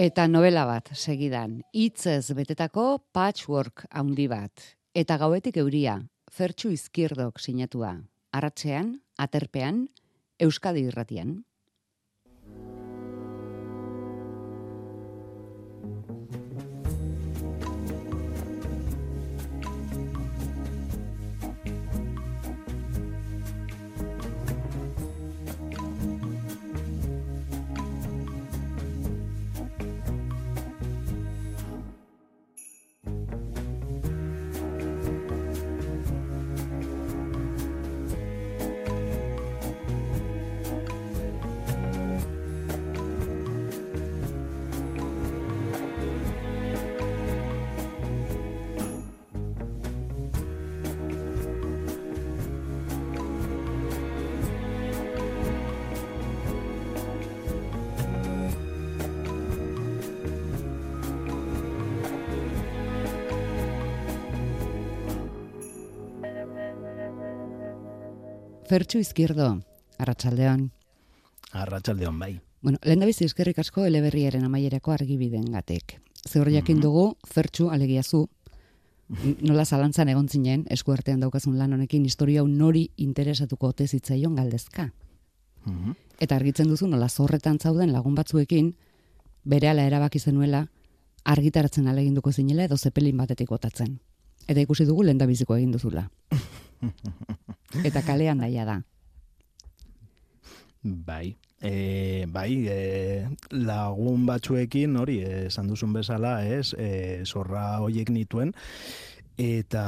Eta novela bat, segidan, hitzez betetako patchwork handi bat. Eta gauetik euria, fertsu izkirdok sinatua. Arratxean, aterpean, Euskadi irratian. Fertsu izkierdo, arratsaldean. Arratsaldean bai. Bueno, lehen bizi eskerrik asko eleberriaren amaierako argibiden gatek. Zehor jakin mhm. dugu, fertsu alegiazu, nola zalantzan egon zinen, eskuartean daukazun lan honekin, historia nori interesatuko ote zitzaion galdezka. Mhm. Eta argitzen duzu, nola zorretan zauden lagun batzuekin, bere ala erabaki zenuela, argitaratzen aleginduko zinela edo zepelin batetik botatzen. Eta ikusi dugu lehen da biziko egin duzula. Eta kalean daia da. Bai, e, bai, e, lagun batzuekin hori, esan duzun bezala, ez, e, zorra hoiek nituen, eta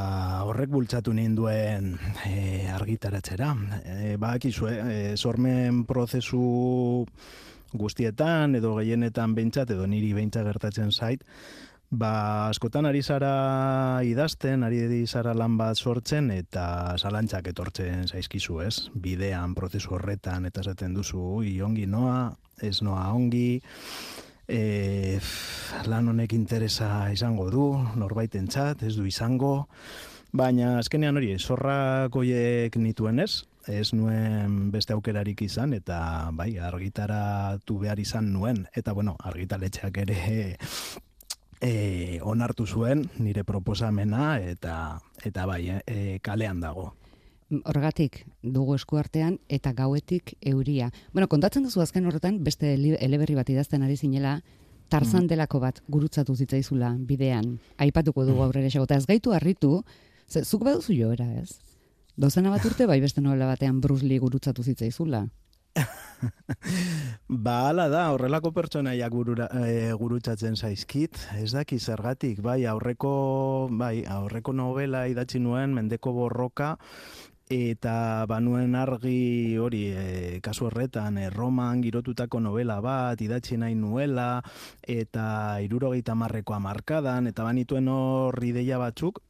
horrek bultzatu ninduen e, argitaratzera. E, ba, akizue, e, zormen prozesu guztietan, edo gehienetan behintzat, edo niri behintzat gertatzen zait, Ba, askotan ari zara idazten, ari zara lan bat sortzen, eta zalantzak etortzen zaizkizu, ez? Bidean, prozesu horretan, eta zaten duzu, ongi noa, ez noa ongi, e, lan honek interesa izango du, norbaiten txat, ez du izango, baina azkenean hori, zorra goiek nituen ez, ez nuen beste aukerarik izan, eta bai, argitaratu behar izan nuen, eta bueno, argitaletxeak ere e, onartu zuen nire proposamena eta eta bai, e, kalean dago. Horregatik dugu eskuartean eta gauetik euria. Bueno, kontatzen duzu azken horretan beste eleberri bat idazten ari zinela Tarzan mm. delako bat gurutzatu zitzaizula bidean. Aipatuko dugu mm. aurrera esago. Ez gaitu harritu, ze, zuk baduzu joera, ez? Dozena bat urte bai beste novela batean Bruce Lee gurutzatu zitzaizula. ba, ala da, horrelako pertsonaia gurura, e, gurutzatzen zaizkit, ez daki zergatik, bai, aurreko, bai, aurreko novela idatzi nuen, mendeko borroka, eta banuen argi hori e, kasu horretan e, roman girotutako novela bat idatzi nahi nuela eta irurogeita marrekoa markadan eta banituen hor ideia batzuk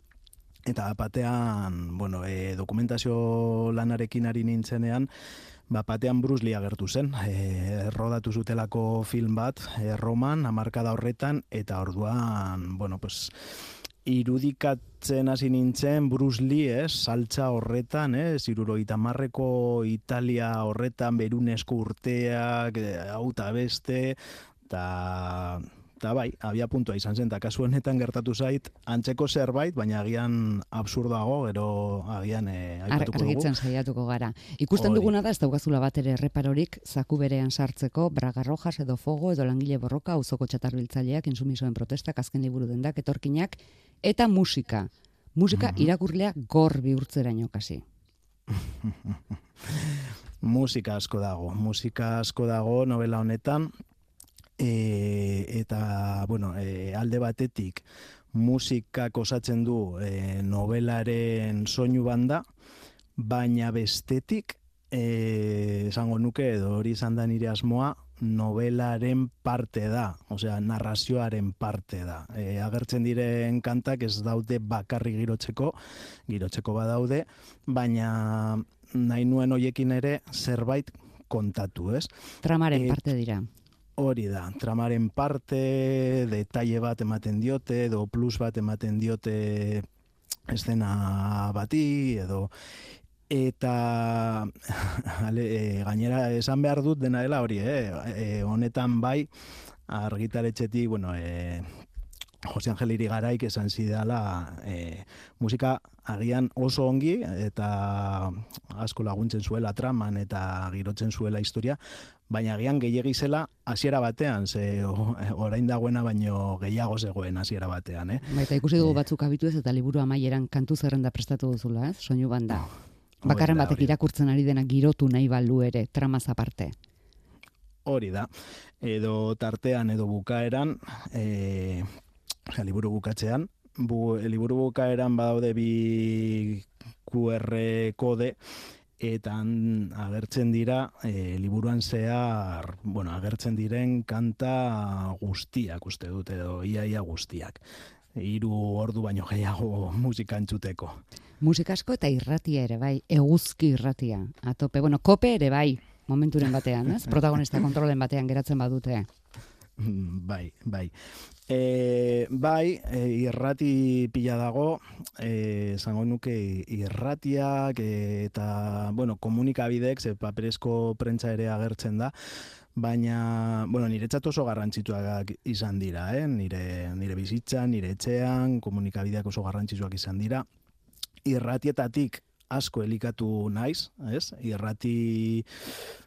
eta batean bueno, e, dokumentazio lanarekin ari nintzenean ba, batean Bruce Lee agertu zen, e, rodatu zutelako film bat, e, Roman, amarkada horretan, eta orduan, bueno, pues, irudikatzen hasi nintzen Bruce Lee, ez, saltza horretan, ez, iruroita marreko Italia horretan, berunesko urteak, e, auta beste, eta eta bai, abia puntua izan zen, eta kasu honetan gertatu zait, antzeko zerbait, baina agian absurdago, ero agian e, aipatuko dugu. Argitzen saiatuko gara. Ikusten duguna da, ez daukazula bat ere reparorik, zaku berean sartzeko, braga rojas edo fogo, edo langile borroka, uzoko txatarbiltzaileak, insumisoen protestak, azken liburu dendak, etorkinak, eta musika. Musika mm -hmm. irakurlea gor bihurtzeraino kasi. musika asko dago, musika asko dago novela honetan, e, eta bueno, e, alde batetik musikak osatzen du e, novelaren soinu banda, baina bestetik e, esango nuke edo hori izan da nire asmoa novelaren parte da, osea narrazioaren parte da. E, agertzen diren kantak ez daude bakarri girotzeko, girotzeko badaude, baina nahi nuen hoiekin ere zerbait kontatu, ez? Tramaren parte dira. Hori da, tramaren parte, detaile bat ematen diote, edo plus bat ematen diote estena bati, edo eta ale, e, gainera esan behar dut dena dela hori, eh? E, honetan bai, argitaretxetik, bueno, e, Jose Angel Irigaraik esan zidala e, musika agian oso ongi eta asko laguntzen zuela traman eta girotzen zuela historia, baina agian gehiegi zela hasiera batean, ze orain dagoena baino gehiago zegoen hasiera batean, eh? Baita ikusi dugu batzuk abitu ez eta liburu amaieran kantu zerrenda prestatu duzula, ez? Soinu banda. Bakarren batek irakurtzen ari dena girotu nahi balu ere, tramaz aparte. Hori da. Edo tartean edo bukaeran, e, ja, liburu bukatzean, bu, liburu bukaeran badaude bi QR kode, eta agertzen dira e, liburuan zehar, bueno, agertzen diren kanta guztiak uste dut edo iaia guztiak. Hiru ordu baino gehiago musika entzuteko. Musika asko eta irratia ere bai, eguzki irratia. Atope, bueno, kope ere bai, momenturen batean, ez? Protagonista kontrolen batean geratzen badute. Bai, bai. E, bai, e, irrati pila dago, e, zango nuke irratiak eta, bueno, komunikabidek, ze paperezko prentza ere agertzen da, baina, bueno, nire oso garrantzituak izan dira, eh? nire, nire bizitzan, nire etxean, komunikabideak oso garrantzituak izan dira. Irratietatik asko elikatu naiz, ez? Irrati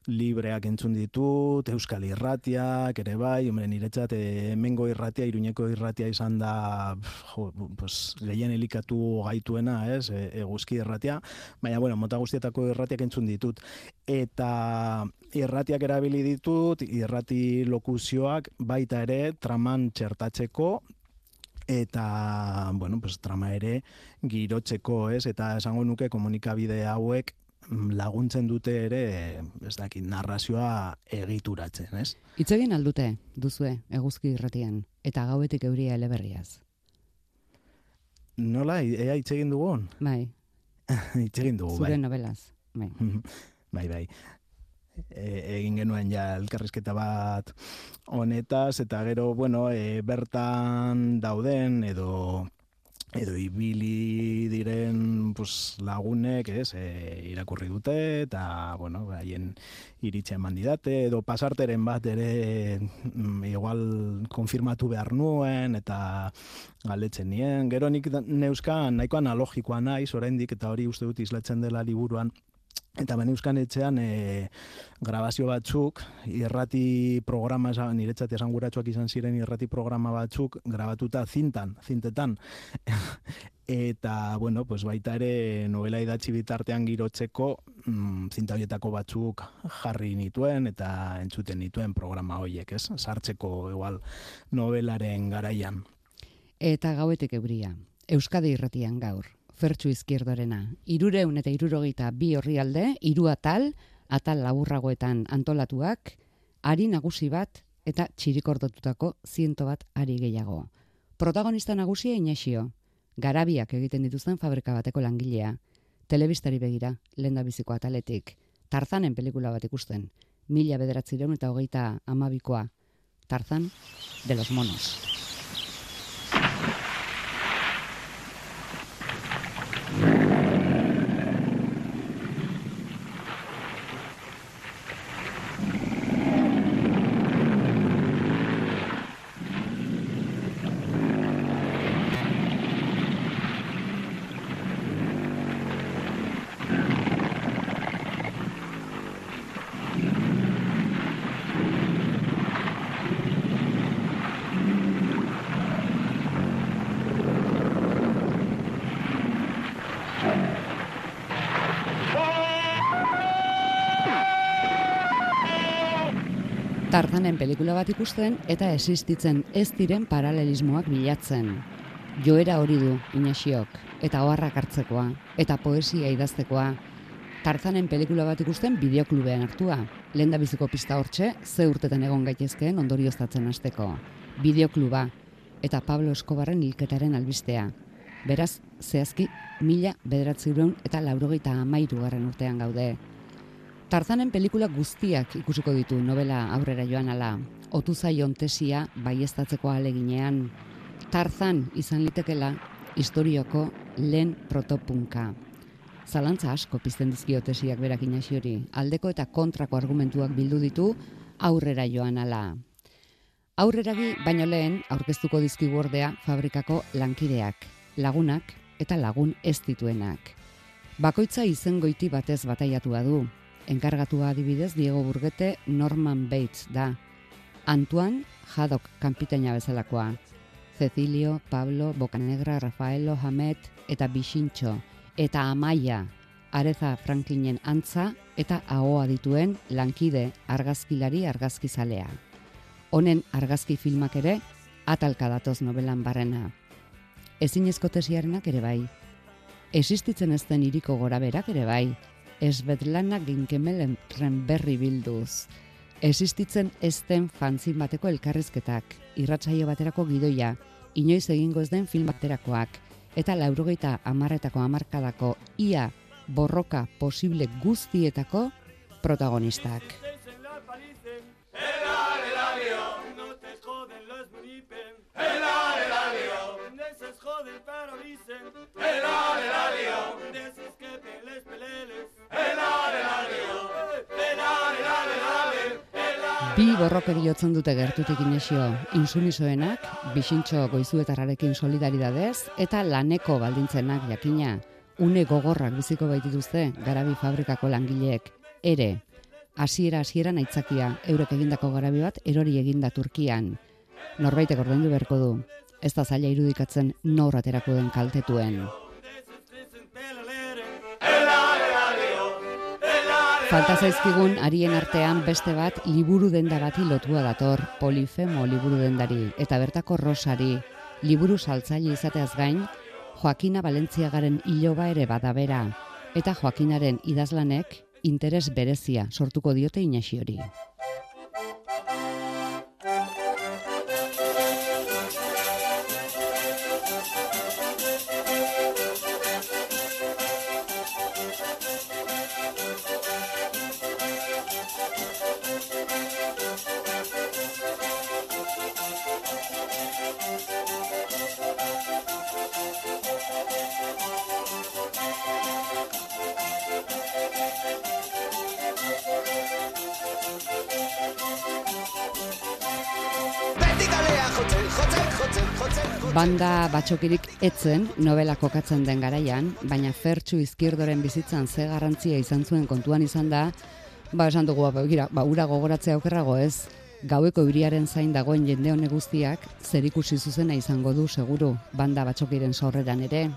libreak entzun ditut, Euskal Irratiak ere bai, hombre, niretzat eh, hemengo irratia, Iruñeko irratia izan da jo, pues, gehien elikatu gaituena, ez? E, eguzki irratia, baina bueno, mota guztietako irratiak entzun ditut eta irratiak erabili ditut, irrati lokuzioak baita ere traman txertatzeko eta bueno, pues, trama ere girotzeko, ez? Eta esango nuke komunikabide hauek laguntzen dute ere, ez dakit, narrazioa egituratzen, ez? Itzegin aldute, duzue, eguzki irratian, eta gauetik euria eleberriaz. Nola, ea itzegin dugun? Bai. itzegin dugu, Zure bai. novelaz, bai. bai, bai. E, egin genuen ja elkarrizketa bat honetaz eta gero bueno e, bertan dauden edo edo ibili diren pues, lagunek ez, e, irakurri dute eta bueno, haien iritxe eman didate edo pasarteren bat ere mm, igual konfirmatu behar nuen eta galetzen nien. Gero nik neuzkan nahiko analogikoa naiz oraindik eta hori uste dut islatzen dela liburuan Eta ben euskan etxean e, grabazio batzuk, irrati programa, niretzat esan izan ziren irrati programa batzuk, grabatuta zintan, zintetan. Eta, bueno, pues baita ere novela idatzi bitartean girotzeko mm, zintabietako batzuk jarri nituen eta entzuten nituen programa horiek, ez? Sartzeko igual novelaren garaian. Eta gauetek euria, Euskadi irratian gaur, Fertxu izkierdorena. Irureun eta irurogeita bi horri alde, iru atal, atal laburragoetan antolatuak, ari nagusi bat eta txirikordotutako ziento bat ari gehiago. Protagonista nagusia inaxio, garabiak egiten dituzten fabrika bateko langilea, telebistari begira, lenda biziko ataletik, tarzanen pelikula bat ikusten, mila bederatzireun eta hogeita amabikoa, tarzan de los monos. Tarzanen pelikula bat ikusten eta existitzen ez diren paralelismoak bilatzen. Joera hori du Inaxiok eta oharrak hartzekoa eta poesia idaztekoa. Tarzanen pelikula bat ikusten bideoklubean hartua. Lenda biziko pista hortxe, ze urtetan egon gaitezkeen ondorioztatzen hasteko. Bideokluba eta Pablo Escobarren hilketaren albistea. Beraz, zehazki, mila bederatzireun eta laurogeita amairu garren urtean gaude. Tarzanen pelikula guztiak ikusiko ditu novela aurrera joan ala. Otu zaion tesia baiestatzeko aleginean. Tarzan izan litekela historioko lehen protopunka. Zalantza asko pizten dizkio tesiak berak hori. Aldeko eta kontrako argumentuak bildu ditu aurrera joan ala. Aurreragi baino lehen aurkeztuko dizkigu ordea fabrikako lankideak, lagunak eta lagun ez dituenak. Bakoitza izen goiti batez bataiatua du. Enkargatua adibidez Diego Burgete Norman Bates da. Antoine Haddock kanpitaina bezalakoa. Cecilio, Pablo, Bocanegra, Rafaelo, Hamet eta Bixintxo. Eta Amaia, Areza Franklinen antza eta ahoa dituen lankide argazkilari argazkizalea honen argazki filmak ere atalka datoz novelan barrena. Ezin ere bai. Existitzen ez den iriko gora berak ere bai. Ez betlanak ginkemelen berri bilduz. Existitzen ez den fanzin bateko elkarrizketak, irratsaio baterako gidoia, inoiz egingo ez den film baterakoak, eta laurogeita amarretako amarkadako ia borroka posible guztietako protagonistak. Bi borroke diotzen dute gertutik inesio insumisoenak, bisintxo goizuetararekin solidaridadez, eta laneko baldintzenak jakina, une gogorrak biziko baitituzte garabi fabrikako langileek, ere, hasiera hasiera naitzakia, eurek egindako garabi bat, erori eginda Turkian. Norbaitek ordaindu beharko du, ez da zaila irudikatzen norraterako den kaltetuen. Falta zaizkigun arien artean beste bat liburu denda bati lotua dator, polifemo liburu dendari, eta bertako rosari, liburu saltzaile izateaz gain, Joakina Valentziagaren iloba ere badabera, eta Joakinaren idazlanek interes berezia sortuko diote inaxi hori. Banda batxokirik etzen novela kokatzen den garaian, baina fertsu izkierdoren bizitzan ze garrantzia izan zuen kontuan izan da, ba esan dugu, ba, gira, ba ura gogoratzea aukerrago ez, gaueko iriaren zain dagoen jende hone guztiak, zer ikusi zuzena izango du seguru, banda batxokiren sorreran ere.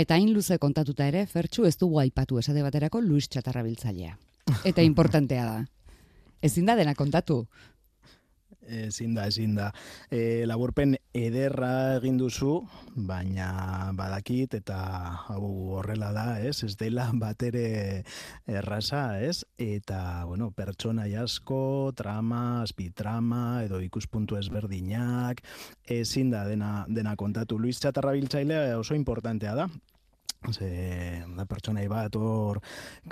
Eta hain luze kontatuta ere, Fertxu ez dugu aipatu esade baterako Luis Txatarra biltzailea. Eta importantea da. Ezin da dena kontatu ezin da, ezin da. E, laburpen ederra egin duzu, baina badakit eta hau horrela da, ez? Ez dela batere erraza, ez? Eta, bueno, pertsona asko, trama, azpitrama, edo ikuspuntu ezberdinak, ezin da dena, dena kontatu. Luis Txatarra oso importantea da, Ze, da pertsonai bat hor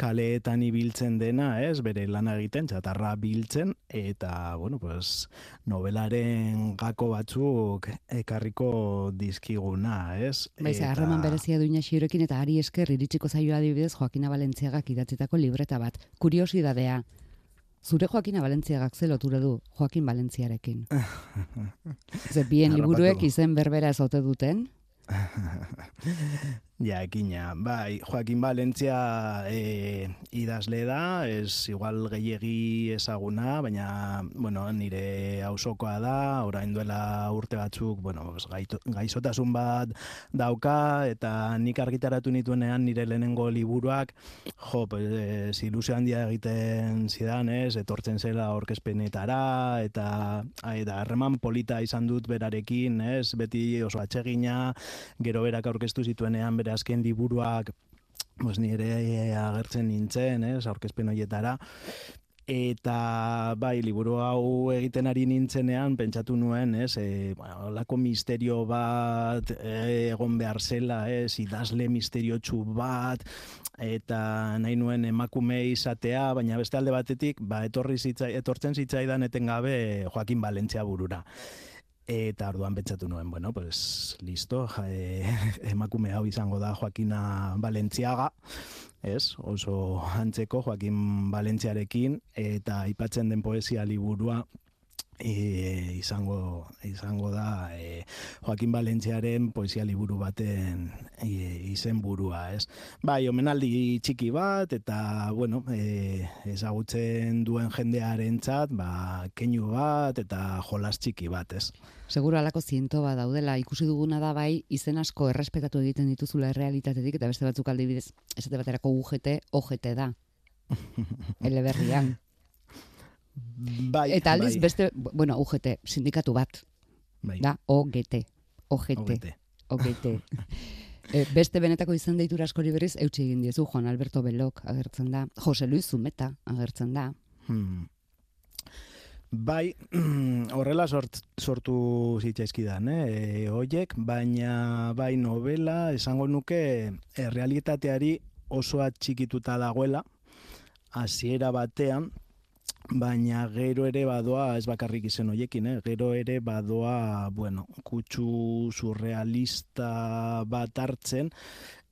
kaleetan ibiltzen dena, ez, bere lana egiten, txatarra biltzen, eta, bueno, pues, novelaren gako batzuk ekarriko dizkiguna, ez? Baiz, eta... harreman berezia duina xiurekin, eta ari esker iritsiko zaioa adibidez Joakina Valentziagak idatzitako libreta bat. Kuriosidadea, zure Joakina Valentziagak zeloture du Joakin Valentziarekin. Ze, bien liburuek izen berbera ezote duten, Ja, ekina. Bai, Joaquin Valentzia e, idazle da, ez igual gehiegi ezaguna, baina, bueno, nire ausokoa da, orain duela urte batzuk, bueno, gaizotasun bat dauka, eta nik argitaratu nituenean nire lehenengo liburuak, jo, pues, ilusio handia egiten zidan, ez, etortzen zela orkezpenetara, eta, eta harreman polita izan dut berarekin, ez, beti oso atsegina, gero berak aurkeztu zituenean bere azken liburuak pues, nire agertzen nintzen, ez, aurkezpen horietara, Eta bai, liburu hau egiten ari nintzenean, pentsatu nuen, ez, e, olako misterio bat e, egon behar zela, ez, idazle misterio bat, eta nahi nuen emakume izatea, baina beste alde batetik, ba, etorri zitzai, etortzen zitzaidan etengabe Joaquin Valentzia burura. Eta orduan pentsatu nuen, bueno, pues listo, e, emakume hau izango da Joaquina Valentziaga, ez? Oso antzeko Joaquin Valentziarekin eta aipatzen den poesia liburua e, izango izango da e, Joaquin Valentziaren poesia liburu baten e, izen burua, ez? Bai, omenaldi txiki bat eta bueno, e, ezagutzen duen jendearentzat, ba keinu bat eta jolas txiki bat, ez? Seguro alako ziento bat daudela, ikusi duguna da bai, izen asko errespetatu egiten dituzula errealitatetik, eta beste batzuk aldibidez, esate baterako UGT, OGT da. Eleberrian. Bai, eta aldiz bai. beste, bueno, UGT, sindikatu bat, bai. da, OGT, OGT, OGT. OGT. E, beste benetako izan deitura askori berriz, eutxe egin diezu, Juan Alberto Belok agertzen da, Jose Luis Zumeta agertzen da. Hmm. Bai, horrela sort, sortu zitzaizkidan, eh? E, oiek, baina bai novela, esango nuke, e, realitateari oso txikituta dagoela, hasiera batean, baina gero ere badoa, ez bakarrik izen hoiekin, eh? gero ere badoa, bueno, kutsu surrealista bat hartzen,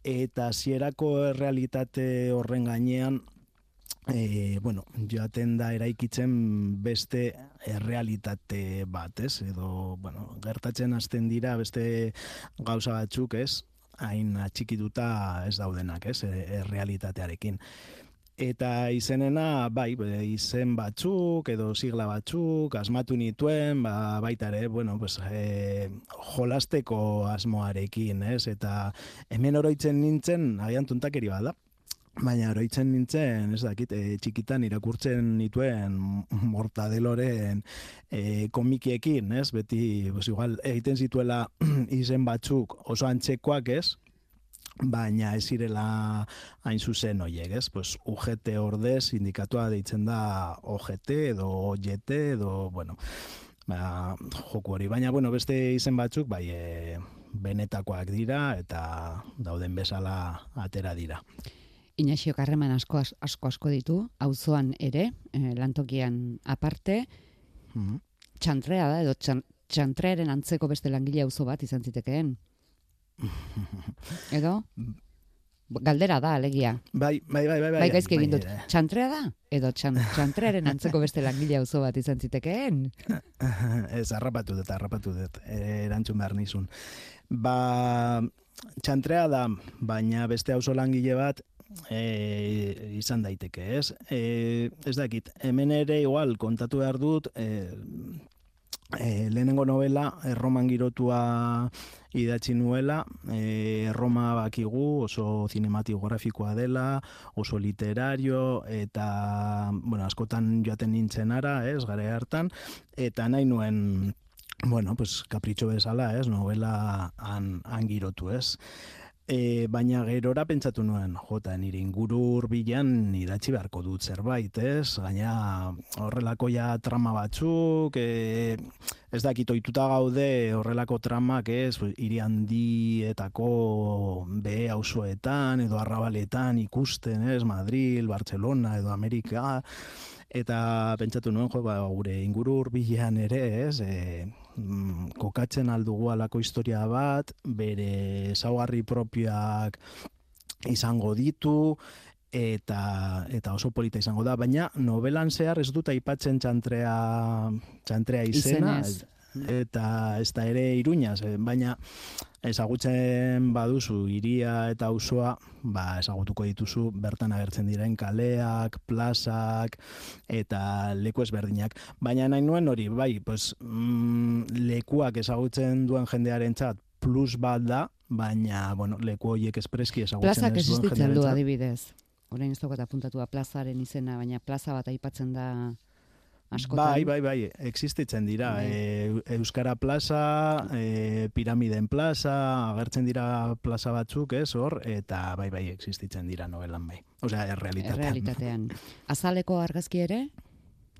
eta hasierako realitate horren gainean e, bueno, joaten da eraikitzen beste errealitate bat, ez? Edo, bueno, gertatzen hasten dira beste gauza batzuk, ez? Hain atxikituta ez daudenak, ez? E, errealitatearekin. Eta izenena, bai, izen batzuk edo sigla batzuk, asmatu nituen, ba, baita ere, bueno, pues, e, jolasteko asmoarekin, ez? Eta hemen oroitzen nintzen, agian tuntakeri bada, Baina oroitzen nintzen, ez dakit, e, txikitan irakurtzen nituen mortadeloren e, komikiekin, ez? Beti, pues, igual, egiten zituela izen batzuk oso antzekoak, ez? Baina ez zirela hain zuzen hoiek, ez? Pues UGT ordez indikatua deitzen da OGT edo OGT edo, bueno, ba, joku hori. Baina, bueno, beste izen batzuk, bai, e, benetakoak dira eta dauden bezala atera ddira. Inaxio karreman asko asko asko ditu, auzoan ere, eh, lantokian aparte, Mm txantrea da, edo txan, txantrearen antzeko beste langile auzo bat izan zitekeen. Edo? Galdera da, alegia. Bai, bai, bai, bai. Bai, gaizki egin dut. eh, Txantrea da? Edo txan, txantrearen antzeko beste langile auzo bat izan zitekeen? Ez, harrapatu dut, harrapatu dut, eh, erantzun behar nizun. Ba, txantrea da, baina beste auzo langile bat, e, izan daiteke, ez? E, ez dakit, hemen ere igual kontatu behar dut, e, e, lehenengo novela, erroman girotua idatzi nuela, e, Roma bakigu oso cinematografikoa dela, oso literario, eta, bueno, askotan joaten nintzen ara, ez, gare hartan, eta nahi nuen, bueno, pues, kapritxo bezala, ez, novela han, han girotu, ez. E, baina gerora pentsatu nuen, jota, nire inguru hurbilan idatzi beharko dut zerbait, ez? Gaina horrelako ja trama batzuk, e, ez dakit ohituta gaude horrelako tramak, ez? Hiri handietako be auzoetan edo arrabaletan ikusten, ez? Madrid, Barcelona edo Amerika, eta pentsatu nuen, jo, ba, gure inguru hurbilan ere, ez? E, mm, kokatzen aldugu alako historia bat, bere ezaugarri propioak izango ditu, eta eta oso polita izango da, baina novelan zehar ez dut aipatzen txantrea txantrea izena Izenez. Eta ez da ere iruñaz, baina ezagutzen baduzu hiria eta auzoa, ba ezagutuko dituzu bertan agertzen diren kaleak, plazak eta leku ezberdinak. Baina nahi nuen hori, bai, pues, mm, lekuak ezagutzen duen jendearentzat plus bat da, baina bueno, leku horiek espreski ezagutzen Plazak ez duen existitzen du jendearentzat. adibidez. Orain ez daukat apuntatua plazaren izena, baina plaza bat aipatzen da askotan. Bai, bai, bai, existitzen dira. E, Euskara plaza, e, piramiden plaza, agertzen dira plaza batzuk, ez, hor, eta bai, bai, existitzen dira novelan bai. Osea, errealitatean. Errealitatean. Azaleko argazki ere,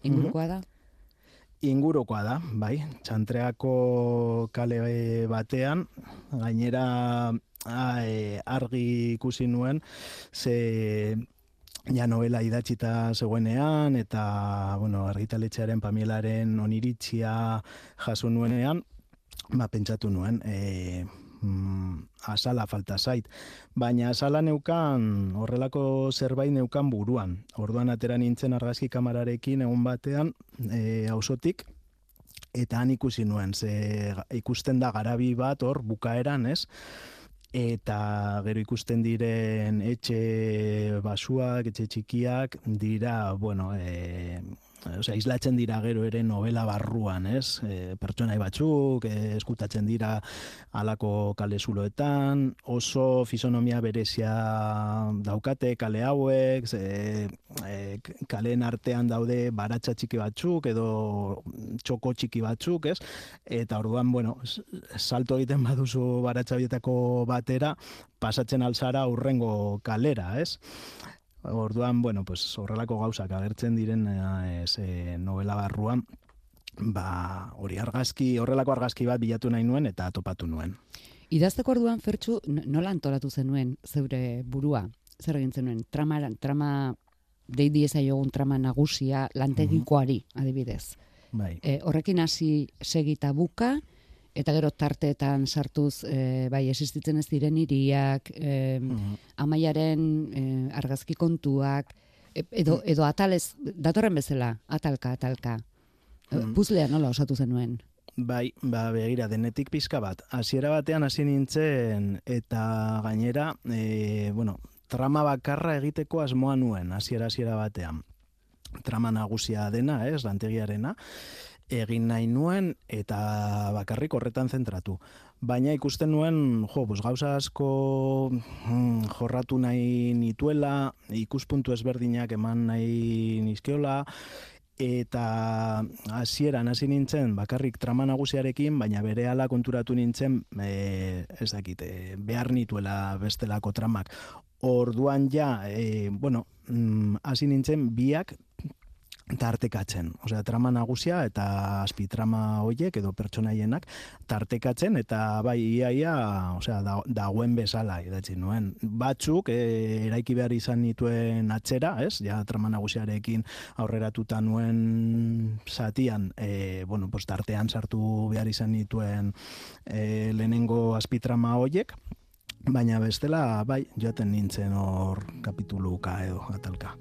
ingurukoa da? Ingurukoa da, bai. Txantreako kale batean, gainera a, e, argi ikusi nuen, ze ja novela idatzita zegoenean, eta, bueno, argitaletxearen pamielaren oniritzia jaso nuenean, ba, pentsatu nuen, e, mm, asala falta zait. Baina asala neukan, horrelako zerbait neukan buruan. Orduan atera nintzen argazki kamararekin egun batean, e, ausotik, eta han ikusi nuen, ze ikusten da garabi bat hor bukaeran, ez? Eta gero ikusten diren etxe basuak, etxe txikiak, dira, bueno, e, osea, islatzen dira gero ere novela barruan, ez? E, pertsonai batzuk, e, eskutatzen dira alako kale zuloetan, oso fisonomia berezia daukate kale hauek, e, e, kalen artean daude baratza txiki batzuk edo txoko txiki batzuk, ez? Eta orduan, bueno, salto egiten baduzu baratza bietako batera, pasatzen alzara urrengo kalera, ez? Orduan, bueno, pues horrelako gauzak agertzen diren e, novela barruan, ba, hori argazki, horrelako argazki bat bilatu nahi nuen eta topatu nuen. Idazteko orduan fertxu nola antolatu zenuen zeure burua? Zer egin zenuen? Trama, trama deidi ezaiogun trama nagusia lantegikoari, adibidez. Bai. E, horrekin hasi segita buka, eta gero tarteetan sartuz e, bai existitzen ez diren hiriak, e, amaiaren e, argazki kontuak, e, edo, edo atalez, datorren bezala, atalka, atalka. Mm. Puzlea nola osatu zenuen? Bai, ba, begira, denetik pizka bat. Hasiera batean hasi nintzen, eta gainera, e, bueno, trama bakarra egiteko asmoa nuen, hasiera hasiera batean. Trama nagusia dena, ez, lantegiarena egin nahi nuen eta bakarrik horretan zentratu. Baina ikusten nuen, jo, bus, gauza asko mm, jorratu nahi nituela, ikuspuntu ezberdinak eman nahi nizkiola, eta hasieran hasi nintzen bakarrik trama nagusiarekin, baina berehala konturatu nintzen, e, ez dakit, e, behar nituela bestelako tramak. Orduan ja, e, bueno, mm, hasi nintzen biak tartekatzen. Osea, trama nagusia eta azpi trama hoiek edo pertsonaienak tartekatzen eta bai iaia, osea, dagoen bezala idatzi nuen. Batzuk e, eraiki behar izan nituen atzera, ez? Ja, trama nagusiarekin aurreratuta nuen satian, e, bueno, pues, tartean sartu behar izan nituen e, lehenengo azpi trama hoiek, baina bestela, bai, joaten nintzen hor kapituluka edo atalka.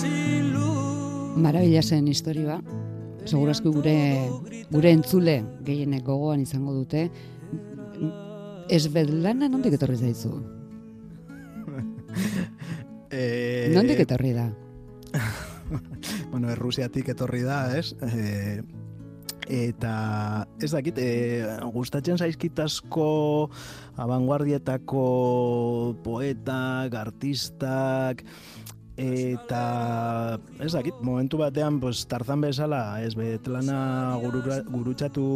Sin luz. Marabila zen historia. Segurazko gure gure entzule gehienek gogoan izango dute. Ez bedlana nondik etorri zaizu? eh, nondik etorri da? bueno, Errusiatik etorri da, ez? Eh, eta ez dakit, e, gustatzen zaizkitasko abanguardietako poetak, artistak, eta ez dakit, momentu batean pues, tarzan bezala, ez betlana gurutzatu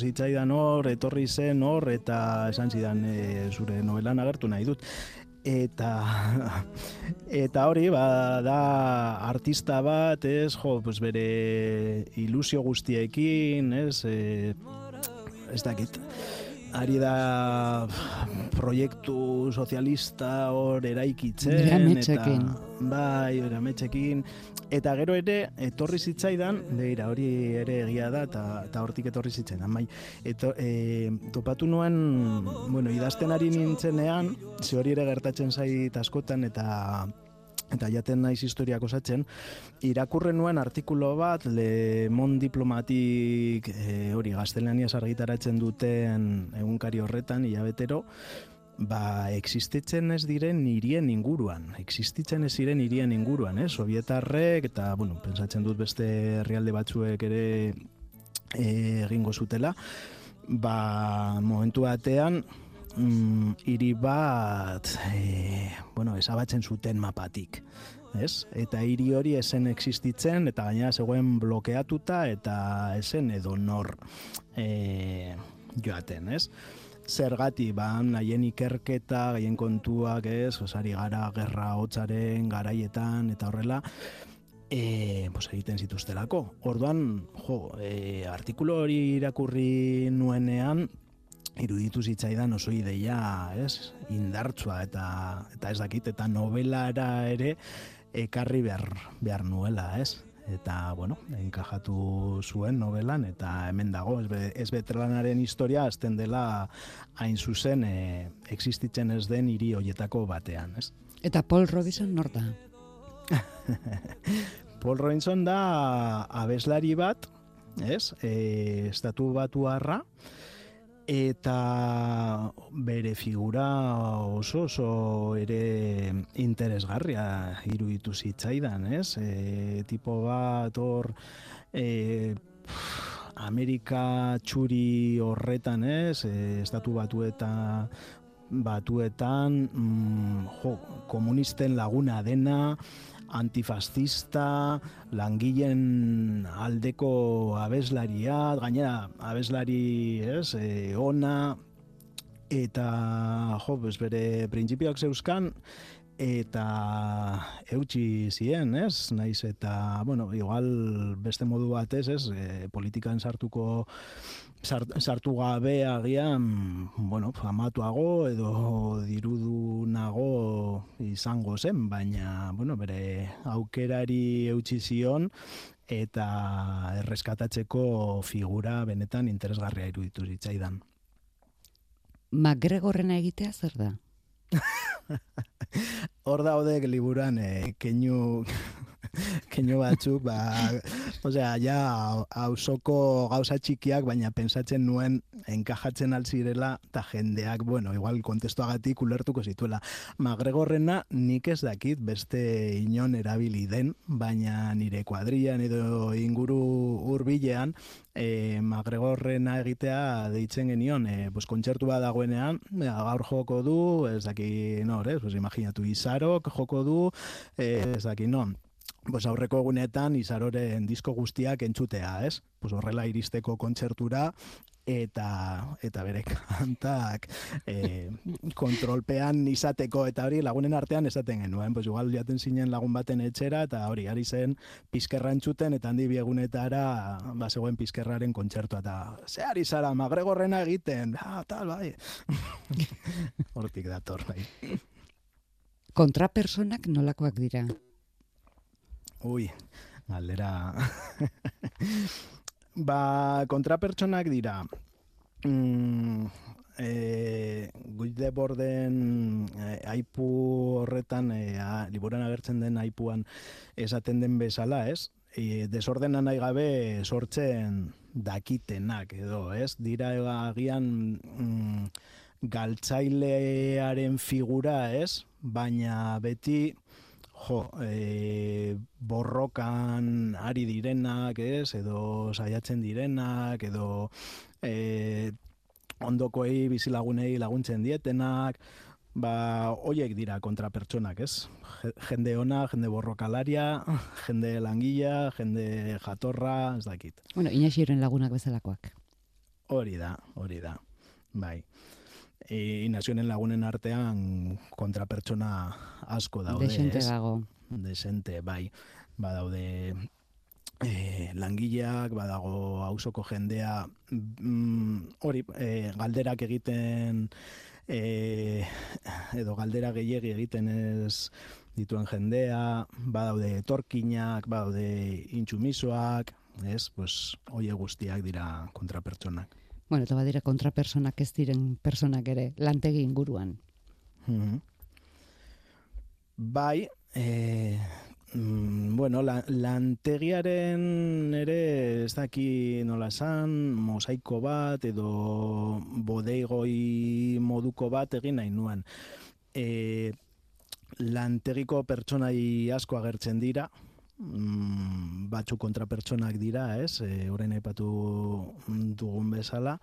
zitzaidan hor, etorri zen hor, eta esan zidan e, zure novelan agertu nahi dut. Eta eta hori ba, da artista bat, ez, jo, pues bere ilusio guztiekin, ez, e, ez dakit, ari da proiektu sozialista hor eraikitzen, eta bai, erametxekin, Eta gero ere, etorri zitzaidan, beira, hori ere egia da, eta, eta hortik etorri zitzaidan. Bai, eto, e, topatu nuen, bueno, idazten ari nintzenean, ze hori ere gertatzen zait askotan, eta eta jaten naiz historiak osatzen, irakurren nuen artikulo bat, Le Mon Diplomatik, e, hori, gaztelania argitaratzen duten egunkari horretan, hilabetero, ba, existitzen ez diren hirien inguruan, existitzen ez diren hirien inguruan, eh? Sovietarrek, eta, bueno, pensatzen dut beste herrialde batzuek ere e, egingo zutela, ba, momentu batean, mm, hiri bat, e, bueno, esabatzen zuten mapatik, ez? Eta hiri hori esen existitzen, eta gaina zegoen blokeatuta, eta esen edo nor e, joaten, ez? Zergati, ba, nahien ikerketa, gaien kontuak, ez? Osari gara, gerra hotzaren, garaietan, eta horrela, e, pues, egiten zituztelako. Orduan, jo, e, artikulo hori irakurri nuenean, iruditu zitzaidan oso ideia, ez? Indartsua eta eta ez dakit eta novelara ere ekarri behar, behar nuela, ez? Eta, bueno, enkajatu zuen novelan, eta hemen dago, ez, be, ez betrelanaren historia azten dela hain zuzen e, existitzen ez den hiri hoietako batean, ez? Eta Paul Robinson norta? Paul Robinson da abeslari bat, ez? E, estatu batu harra, eta bere figura oso oso ere interesgarria iruditu zitzaidan, ez? E, tipo bat hor e, Amerika txuri horretan, ez? E, estatu batu eta batuetan mm, jo, komunisten laguna dena, antifascista, langileen aldeko abeslaria, gainera abeslari, ez, e, ona, eta, jo, bez bere printzipioak zeuzkan, eta eutxi zien, ez? Naiz eta, bueno, igual beste modu batez, ez? E, politikan sartuko sartu gabe agian, bueno, famatuago edo dirudu nago izango zen, baina, bueno, bere aukerari eutxi zion eta erreskatatzeko figura benetan interesgarria iruditu zitzaidan. Magregorrena egitea zer da? Hor daude liburan eh, keinu keino batzuk, ba, osea, ja, hausoko gauza txikiak, baina pensatzen nuen enkajatzen alzirela, eta jendeak, bueno, igual kontestuagatik ulertuko zituela. Magregorrena nik ez dakit beste inon erabili den, baina nire kuadrian edo inguru hurbilean, e, magregorrena egitea deitzen genion, e, pues, kontzertu bat dagoenean, gaur joko du, ez daki, no, pues, imaginatu, izarok joko du, e, ez daki, no, pues aurreko egunetan izaroren disko guztiak entzutea, ez? Pues horrela iristeko kontzertura eta eta bere kantak e, kontrolpean izateko eta hori lagunen artean esaten genuen, pues igual jaten zinen lagun baten etxera eta hori ari zen pizkerra entzuten eta handi biegunetara ba zegoen pizkerraren kontzertua eta ze ari zara magregorrena egiten, ah, tal bai. Hortik dator bai. Kontrapersonak nolakoak dira? Ui, galdera. ba, kontrapertsonak dira. Mm, e, de borden e, aipu horretan, e, a, liburan agertzen den aipuan esaten den bezala, ez? E, desordenan nahi gabe sortzen dakitenak edo, ez? Dira agian mm, galtzailearen figura, ez? Baina beti jo, e, borrokan ari direnak, ez, edo saiatzen direnak, edo e, ondokoei bizilagunei laguntzen dietenak, ba, hoiek dira kontrapertsonak, ez? Jende ona, jende borrokalaria, jende langila, jende jatorra, ez dakit. Bueno, inaxiren lagunak bezalakoak. Hori da, hori da, bai e, inazionen lagunen artean kontrapertsona asko daude. Desente dago. Desente, bai. Badaude e, langileak, badago hausoko jendea, mm, hori, e, galderak egiten, e, edo galdera gehiegi egiten ez dituen jendea, badaude torkinak, badaude intsumisoak, ez, pues, oie guztiak dira kontrapertsonak. Bueno, eta badira kontrapersonak ez diren personak ere, lantegi inguruan. Mm Bai, e, mm, bueno, la, lantegiaren ere ez daki nola esan, mosaiko bat edo bodeigoi moduko bat egin nahi nuen. E, lantegiko pertsonai asko agertzen dira, mm, batzu kontra pertsonak dira, ez, e, orain aipatu dugun bezala,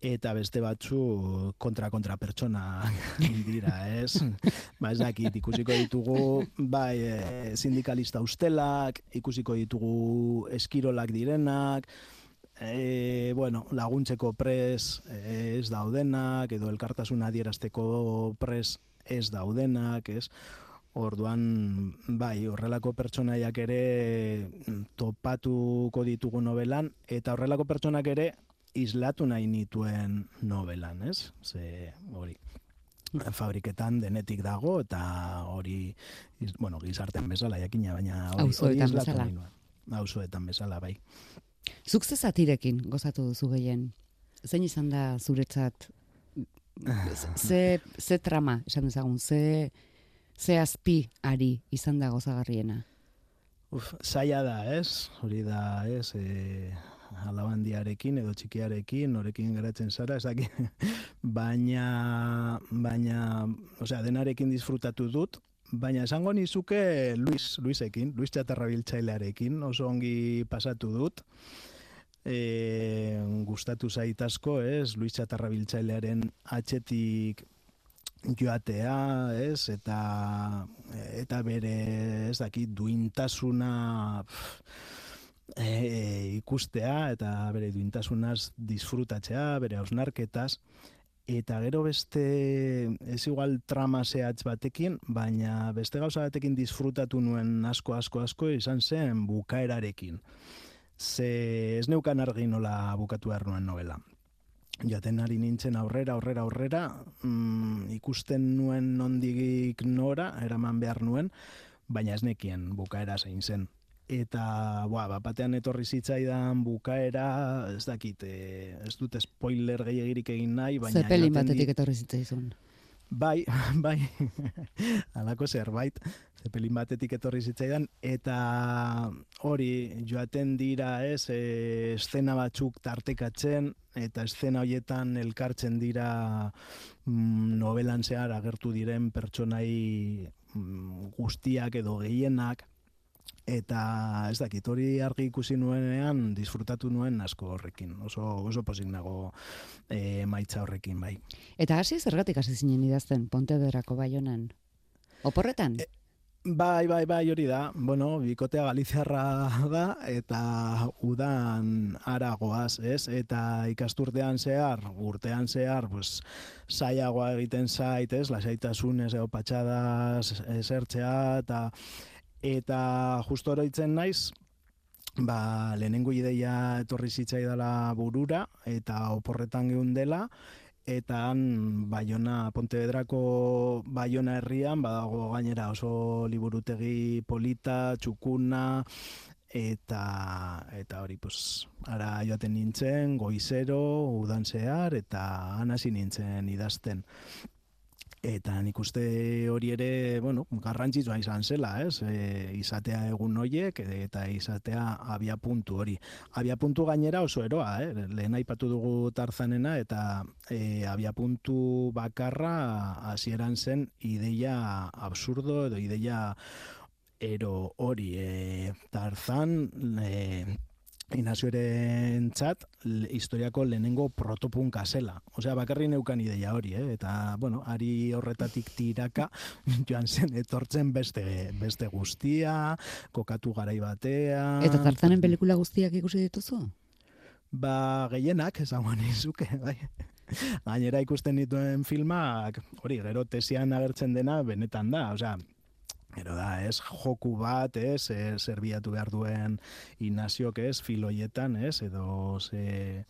eta beste batzu kontra kontra pertsona dira, ez? Ba, ez dakit, ikusiko ditugu bai, e, sindikalista ustelak, ikusiko ditugu eskirolak direnak, e, bueno, laguntzeko pres ez daudenak, edo elkartasun adierazteko pres ez daudenak, ez? Orduan, bai, horrelako pertsonaiak ere topatuko ditugu novelan, eta horrelako pertsonak ere islatu nahi nituen novelan, ez? Ze, hori, fabriketan denetik dago, eta hori, bueno, gizartean bezala, jakina, baina hori, hori islatu nahi nuen. Hauzoetan bezala, bai. Zuk ze zatirekin gozatu duzu gehien? Zein izan da zuretzat ze, ze trama, esan dezagun, ze, ze azpi ari izan da gozagarriena? Uf, zaila da, ez? Hori da, ez? E, alabandiarekin edo txikiarekin, norekin geratzen zara, ez daki, baina, baina, osea, denarekin disfrutatu dut, baina esango nizuke Luis, Luisekin, Luis Txatarra biltzailearekin, oso ongi pasatu dut, e, gustatu zaitasko, ez, Luis Txatarra biltzailearen atxetik joatea, ez, eta eta bere, ez dakit, duintasuna, e, ikustea eta bere duintasunaz disfrutatzea, bere hausnarketaz, eta gero beste ez igual trama zehatz batekin, baina beste gauza batekin disfrutatu nuen asko, asko, asko izan zen bukaerarekin. Ze ez neukan argi nola bukatu behar nuen novela. Jaten ari nintzen aurrera, aurrera, aurrera, mm, ikusten nuen nondigik nora, eraman behar nuen, baina ez nekien bukaera zein zen eta ba, batean etorri zitzaidan bukaera, ez dakit, e, ez dut spoiler gehiagirik egin nahi, baina... Zepelin batetik etorri zitzaizun. Bai, bai, alako zerbait, zepelin batetik etorri zitzaidan, eta hori joaten dira ez, e, estena batzuk tartekatzen, eta estena hoietan elkartzen dira mm, novelan zehar agertu diren pertsonai mm, guztiak edo gehienak, eta ez dakit hori argi ikusi nuenean disfrutatu nuen asko horrekin. Oso oso posik nago e, maitza horrekin bai. Eta hasi zergatik hasi zinen idazten Pontederako baionan? Oporretan? E, Bai, bai, bai, hori da. Bueno, bikotea galiziarra da, eta udan aragoaz, ez? Eta ikasturtean zehar, urtean zehar, pues, saiagoa egiten zait, ez? Lasaitasunez, eo patxadas, esertzea, eta Eta justo oroitzen naiz, ba, lehenengo ideia etorri zitzai dela burura, eta oporretan geun dela, eta han Baiona Pontevedrako Baiona herrian badago gainera oso liburutegi polita, txukuna eta eta hori pues ara joaten nintzen goizero udan zehar eta han hasi nintzen idazten Eta nik uste hori ere, bueno, garrantzitsua izan zela, ez? E, izatea egun hoiek eta izatea abia puntu hori. Abia puntu gainera oso eroa, eh? Lehen aipatu dugu tarzanena eta e, abia puntu bakarra hasieran zen ideia absurdo edo ideia ero hori. E, tarzan, e, Inazioaren txat, historiako lehenengo protopunka zela. Osea, bakarri neukan ideia hori, eh? eta, bueno, ari horretatik tiraka, joan zen, etortzen beste, beste guztia, kokatu garai batea... Eta tartanen pelikula guztiak ikusi dituzu? Ba, gehienak, esango nizuke, bai. Gainera ikusten dituen filmak, hori, gero tesian agertzen dena, benetan da, osea, Gero da, ez, joku bat, ez, e, zerbiatu behar duen inaziok, ez, filoietan, ez, edo ze,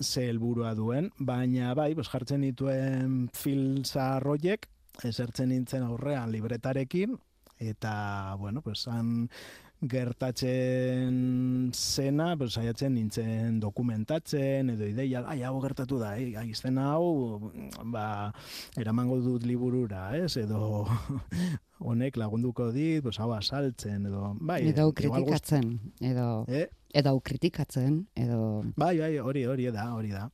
ze helburua duen, baina bai, bos, jartzen dituen filza roiek, ezertzen nintzen aurrean libretarekin, eta, bueno, pues, han gertatzen zena, pues, saiatzen nintzen dokumentatzen, edo ideia, ai, hau gertatu da, ai, ai, hau, ba, eramango dut liburura, ez, edo honek lagunduko dit, pues, hau asaltzen, edo, bai. Edo kritikatzen, edo, eh? edo kritikatzen, edo... Bai, bai, hori, hori da, hori da.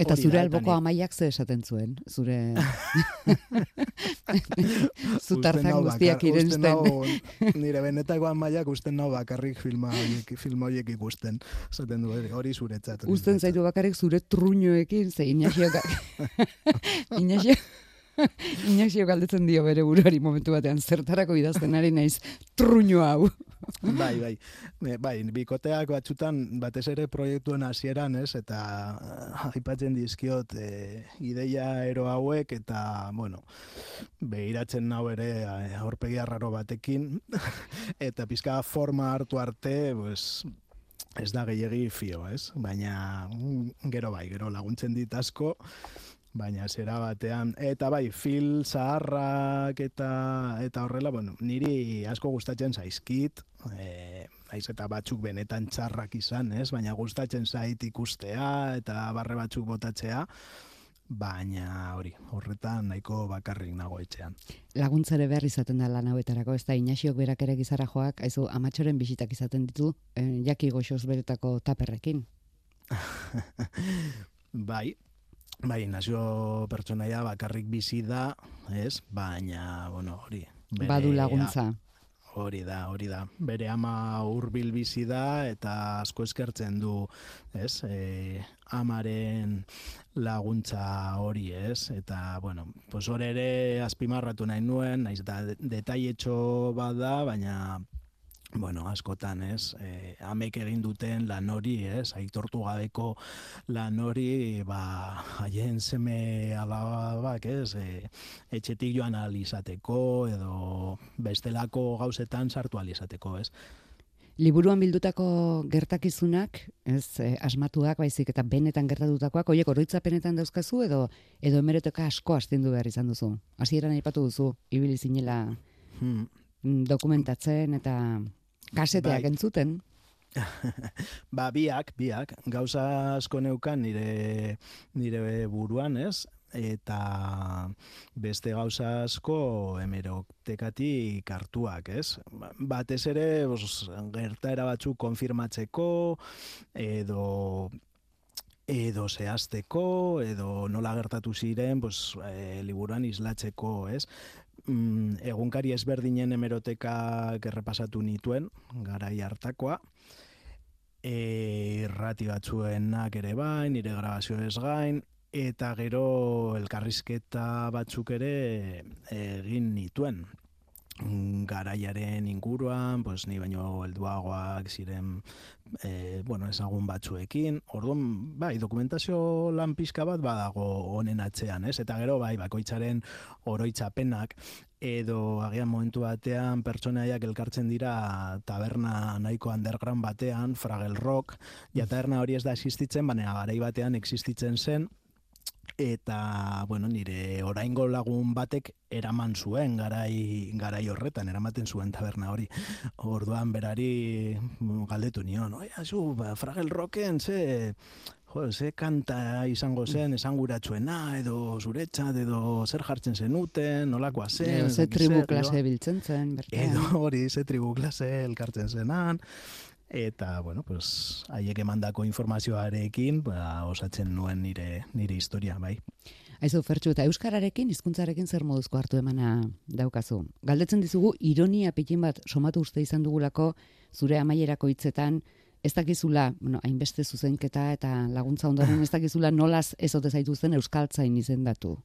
Eta zure alboko amaiak ze esaten zuen, zure... Zutartzak guztiak irensten. Nire benetako amaiak usten nau bakarrik filma horiek, filma horiek ikusten. Zaten du, hori zuretzat. Usten zaitu bakarrik zure truñoekin, ze Inaxio... Inaxio... Inaxio galdetzen dio bere buruari momentu batean, zertarako idazten ari naiz truño hau. bai, bai. Bai, bikoteak batzutan batez ere proiektuen hasieran, ez? Eta uh, aipatzen dizkiot e, ideia ero hauek eta, bueno, behiratzen nau ere eh, aurpegi arraro batekin eta pizka forma hartu arte, pues, ez da gehiegi fio, ez? Baina mm, gero bai, gero laguntzen dit asko baina zera batean eta bai fil zaharrak eta eta horrela bueno niri asko gustatzen zaizkit eh naiz eta batzuk benetan txarrak izan ez? Baina gustatzen zait ikustea eta barre batzuk botatzea baina hori horretan nahiko bakarrik nago etxean. Laguntzare behar izaten da lan hauetarako ez da Inaxiok berak ere gizara joak aizu amatxoren bisitak izaten ditu eh, jaki goxoz beretako taperrekin. Bai Bai, nazio pertsonaia bakarrik bizi da, ez? Baina, bueno, hori. Bere, Badu laguntza. Hori da, hori da. Bere ama hurbil bizi da eta asko eskertzen du, ez? E, amaren laguntza hori, ez? Eta, bueno, pues hori ere azpimarratu nahi nuen, naiz eta detaietxo bada, baina bueno, askotan, ez, e, amek egin duten lan hori, ez, aitortu gabeko lan hori, ba, haien seme alabak, ez, e, etxetik joan alizateko, edo bestelako gauzetan sartu alizateko, ez. Liburuan bildutako gertakizunak, ez, e, asmatuak, baizik, eta benetan gertatutakoak, oiek oroitzapenetan dauzkazu, edo, edo emereteka asko astindu behar izan duzu. Hasieran aipatu duzu, ibili zinela hmm. dokumentatzen, eta Kaseteak bai. entzuten. ba, biak, biak, gauza asko neukan nire, nire buruan, ez? Eta beste gauza asko hemeroktekati kartuak, ez? Batez ere, bos, gertaera batzuk konfirmatzeko, edo edo zehazteko, edo nola gertatu ziren, pues, e, liburuan islatzeko, ez? Mm, egunkari ezberdinen hemeroteka gerrepasatu nituen, garai hartakoa, e, irrati batzuenak ere bain, nire grabazio ez gain, eta gero elkarrizketa batzuk ere egin nituen garaiaren inguruan, pues, ni baino helduagoak ziren e, bueno, ezagun batzuekin. Orduan, bai, dokumentazio lan pizka bat badago honen atzean, ez? Eta gero, bai, bakoitzaren oroitzapenak edo agian momentu batean pertsonaiak elkartzen dira taberna nahiko underground batean, Fragel Rock, ja taberna hori ez da existitzen, baina garai batean existitzen zen, eta bueno, nire oraingo lagun batek eraman zuen garai garai horretan eramaten zuen taberna hori. Orduan berari galdetu nion, "Oia, zu ba, Fragel Rocken ze Jo, ze kanta izango zen, esanguratsuena, edo zuretza, edo zer jartzen zenuten, nolakoa zen. Edo ze tribu klase biltzen zen, berkean. Edo hori, ze tribu klase elkartzen zenan eta bueno, pues haiek emandako informazioarekin, ba, osatzen nuen nire nire historia, bai. Aizu, Fertxu, eta Euskararekin, hizkuntzarekin zer moduzko hartu emana daukazu? Galdetzen dizugu, ironia pikin bat somatu uste izan dugulako, zure amaierako hitzetan, ez dakizula, bueno, hainbeste zuzenketa eta laguntza ondoren, ez dakizula nolaz ez ote zaitu zen Euskaltzain izendatu.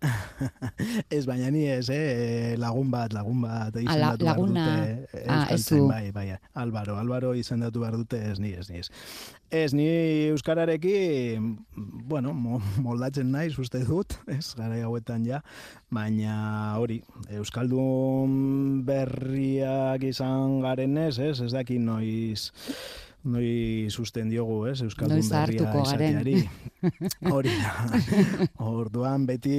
ez baina ni ez, eh? lagun bat, lagun bat izendatu behar dute. Ah, ez Bai, bai, Albaro, Albaro izendatu behar dute, ez ni, ez ni, ez. Ez ni Euskarareki, bueno, moldatzen naiz uste dut, ez, gara hauetan ja, baina hori, Euskaldun berriak izan garen ez, ez, ez daki noiz, noi susten diogu, ez, Euskaldun berria izateari. Hori da. Orduan beti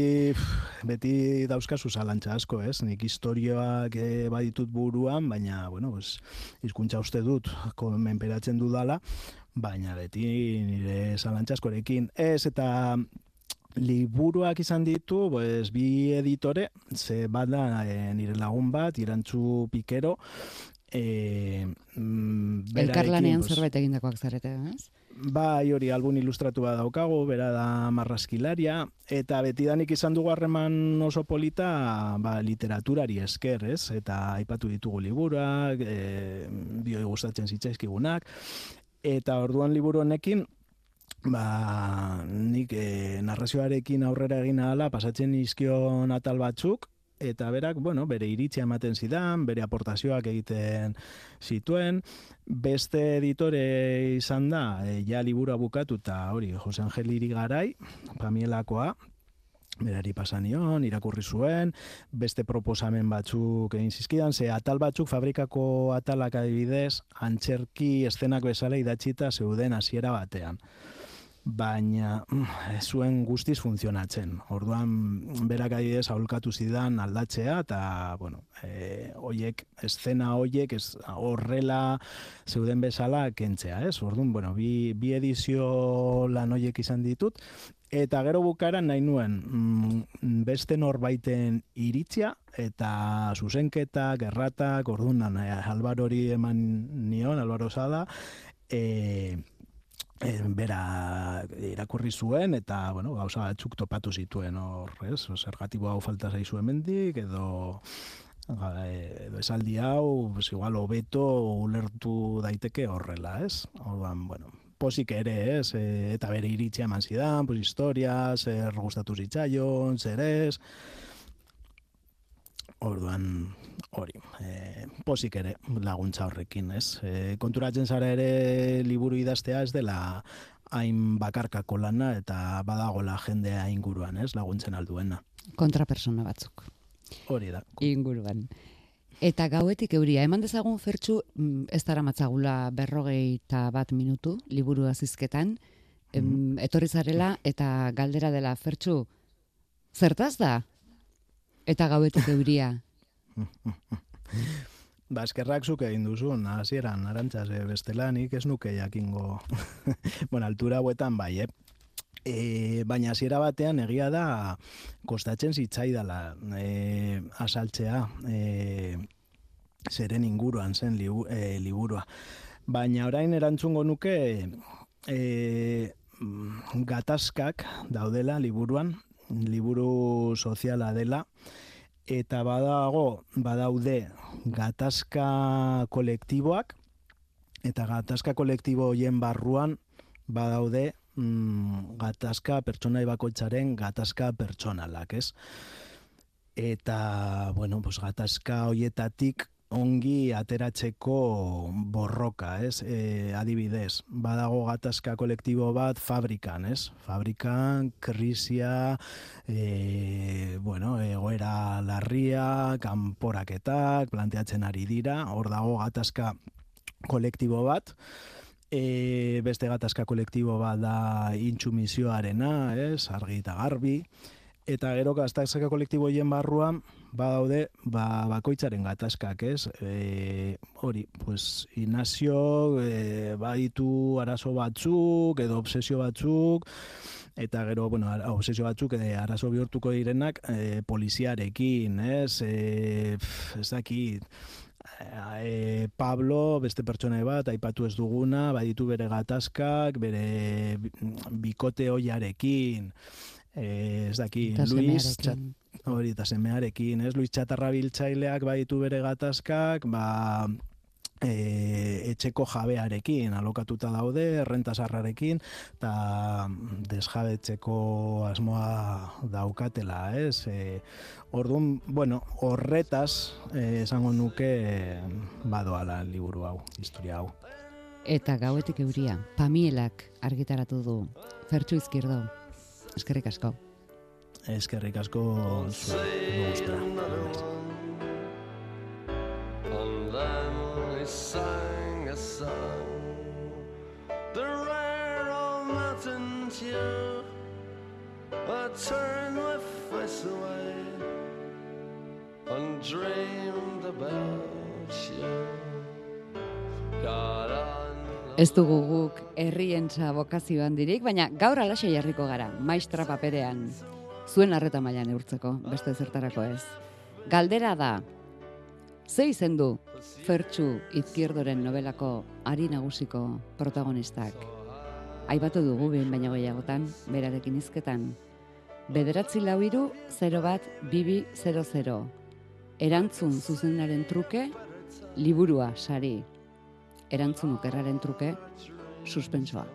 beti dauzkazu zalantza asko, ez? Nik historioak e, baditut buruan, baina, bueno, pues, izkuntza uste dut, menperatzen dudala, baina beti nire zalantza askorekin. Ez, eta liburuak izan ditu, pues, bi editore, ze bada e, nire lagun bat, irantzu pikero, e, mm, Elkarlanean pues, zerbait egindakoak zarete, ez? Bai, hori albun ilustratu bat daukago, bera da marraskilaria, eta beti danik izan dugu harreman oso polita ba, literaturari esker, ez? Eta aipatu ditugu liburuak, e, bio gustatzen zitzaizkigunak, eta orduan liburu honekin, ba, nik e, narrazioarekin aurrera egin ahala, pasatzen izkion atal batzuk, eta berak, bueno, bere iritzia ematen zidan, bere aportazioak egiten zituen, beste editore izan da, e, ja libura bukatu, eta hori, Jose Angel Irigarai, pamielakoa, berari pasanion, irakurri zuen, beste proposamen batzuk egin zizkidan, ze atal batzuk fabrikako atalak adibidez, antzerki eszenak bezala idatxita zeuden hasiera batean baina mm, zuen guztiz funtzionatzen. Orduan, berak adidez, aholkatu zidan aldatzea, eta, bueno, e, oiek, eszena oiek, ez, horrela zeuden bezala kentzea, ez? Orduan, bueno, bi, bi edizio lan oiek izan ditut, eta gero bukara nahi nuen mm, beste norbaiten iritzia, eta zuzenketa, gerratak, orduan, eh, albarori eman nion, albaro zada, e, e, bera irakurri zuen eta bueno, gauza batzuk topatu zituen hor, ez? Zergatibo hau falta zaizu hemendik edo edo esaldi hau, pues igual hobeto ulertu daiteke horrela, ez? Orduan, bueno, posik ere, ez? E, eta bere iritzia eman zidan, pues historia, zer gustatu zitzaion, zer ez? Orduan, hori, e, posik ere laguntza horrekin, ez? E, konturatzen zara ere liburu idaztea ez dela hain bakarkako lana eta badagola jendea inguruan, ez? Laguntzen alduena. Kontrapersona batzuk. Hori da. Inguruan. Eta gauetik euria, eman dezagun fertxu, mm, ez dara matzagula berrogei eta bat minutu, liburu azizketan, mm etorri zarela eta galdera dela fertxu, zertaz da? Eta gauetik euria. ba, eskerrak zuk egin duzun, hasieran arantzaz, e, bestela nik ez nuke jakingo, bueno, altura huetan bai, eh? E, baina hasiera batean egia da kostatzen zitzaidala e, asaltzea e, zeren inguruan zen libu, e, liburua. Baina orain erantzungo nuke e, gatazkak daudela liburuan, liburu soziala dela, eta badago badaude gatazka kolektiboak eta gatazka kolektibo hoien barruan badaude mm, gatazka pertsonai bakoitzaren gatazka pertsonalak, ez? Eta, bueno, pues, gatazka hoietatik ongi ateratzeko borroka, ez? E, adibidez, badago gatazka kolektibo bat fabrikan, ez? Fabrikan, krisia, e, bueno, egoera larria, kanporaketak, planteatzen ari dira, hor dago gatazka kolektibo bat, e, beste gatazka kolektibo bat da intsumisioarena, ez? Argi eta garbi, eta gero gatazka kolektibo barruan, badaude ba, bakoitzaren gatazkak, ez? E, hori, pues, Inazio e, baditu arazo batzuk, edo obsesio batzuk, eta gero, bueno, obsesio batzuk, e, arazo bihurtuko direnak, e, poliziarekin, ez? E, ez dakit, e, Pablo, beste pertsona bat, aipatu ez duguna, baditu bere gatazkak, bere bikote hoiarekin, e, ez dakit, Luis, hori eta semearekin, ez? Luis Txatarra biltzaileak baditu bere gatazkak, ba, e, etxeko jabearekin alokatuta daude, errentasarrarekin, eta desjabetzeko asmoa daukatela, ez? E, orduan, bueno, horretaz e, esango nuke badoala liburu hau, historia hau. Eta gauetik euria, pamielak argitaratu du, fertsu izkirdo, Eskerrik asko. Eskerrik asko he sang a song The rare old mountain tune I turned my face away And dreamed about you God Ez dugu guk herrientza bokazio handirik, baina gaur alaxe jarriko gara, maistra paperean. Zuen arreta mailan neurtzeko, beste zertarako ez. Galdera da, ze izen du Fertxu Izquierdoren novelako ari nagusiko protagonistak? Aipatu dugu behin baina gehiagotan, berarekin izketan. Bederatzi lau iru, 0 bat, bibi, 00. Erantzun zuzenaren truke, liburua, sari. Erantzun okerraren truke, suspensoa.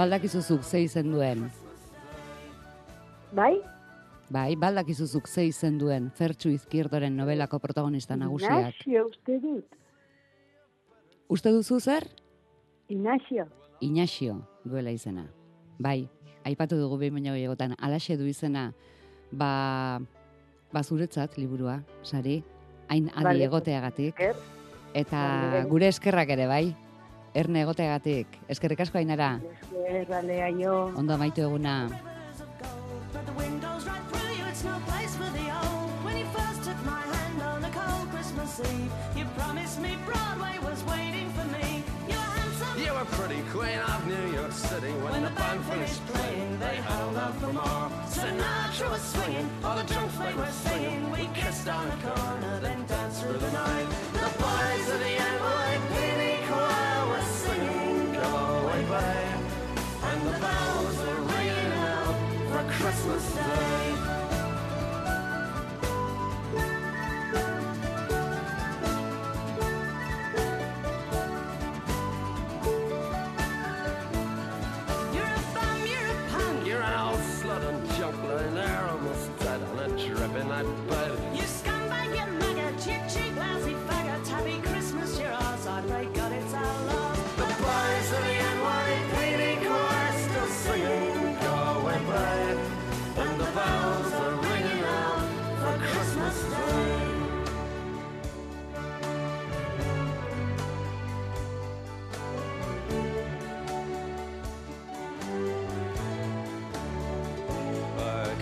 Baldakizuzuk ze izen duen. Bai? Bai, baldakizuzuk ze izen duen Fertxu Izquierdoren novelako protagonista nagusiak. Ignacio, uste dut. Uste duzu zer? Ignacio. Inaxio duela izena. Bai, aipatu dugu behin baino gehiagotan, alaxe du izena, ba, ba zuretzat liburua, sari, hain adi Vale. egoteagatik, Er, eta gure eskerrak ere, bai, erne egoteagatik, eskerrik asko ainara, esker, alea jo. ondo amaitu eguna. the you. The promised me Broadway was waiting for me. You were handsome. You were pretty queen of New York City when, When the band finished playing. They held out for more. Sinatra was swinging, all the drunks they were singing. We kissed on a corner, then danced through the night. Christmas day.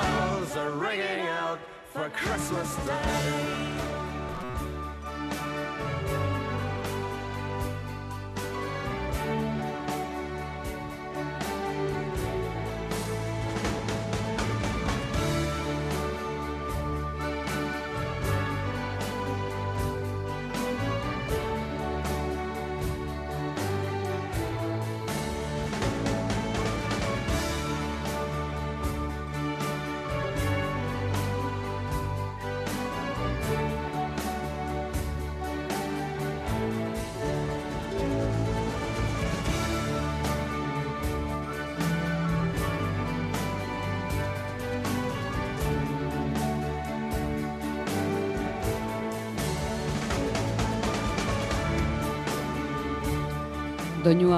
bells are ringing out for Christmas Day.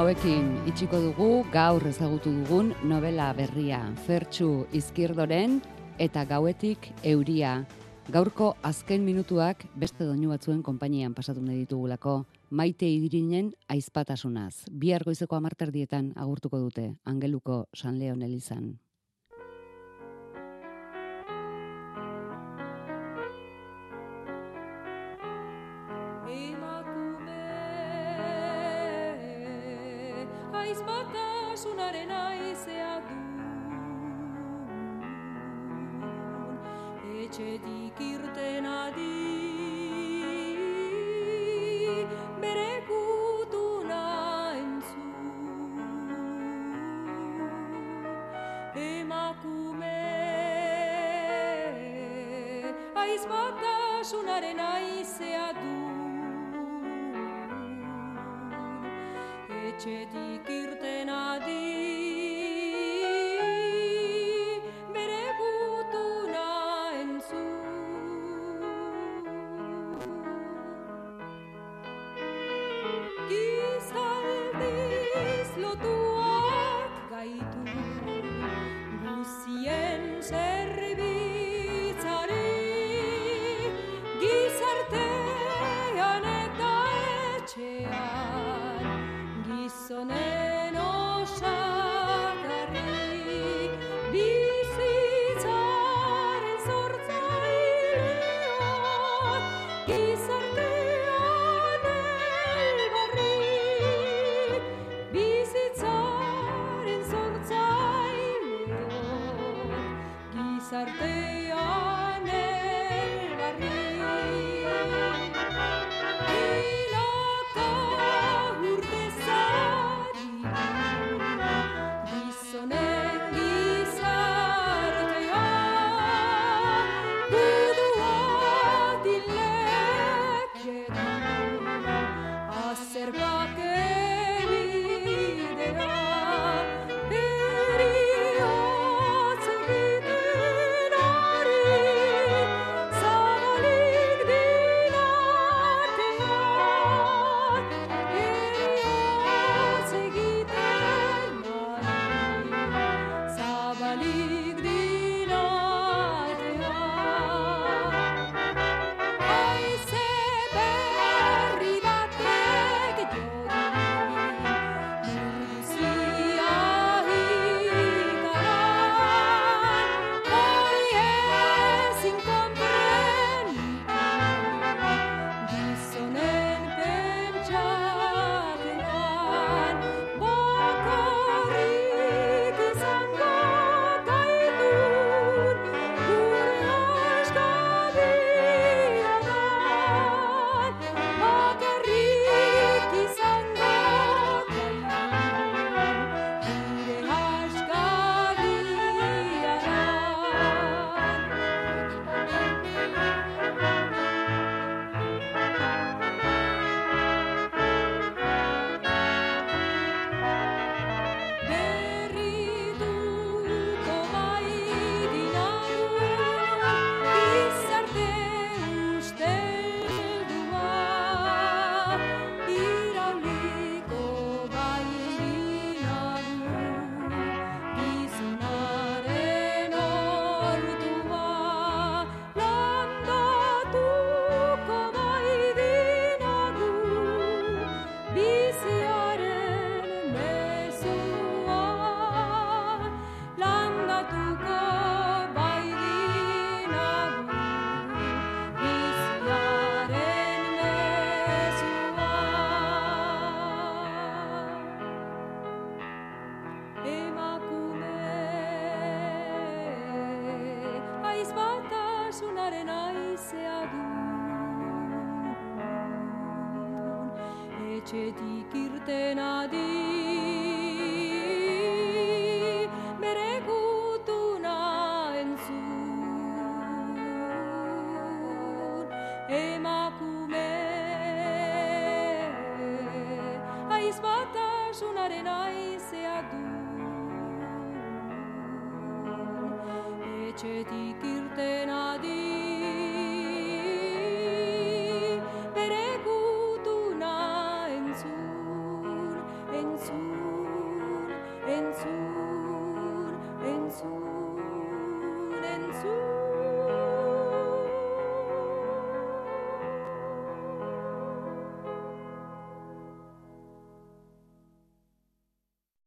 Hauekin itxiko dugu gaur ezagutu dugun novela berria Fertxu Izquierdoren eta gauetik euria. Gaurko azken minutuak beste doinu batzuen konpainian pasatu nahi ditugulako maite idirinen aizpatasunaz. Bihar goizeko amarterdietan agurtuko dute, angeluko San Leon Elizan.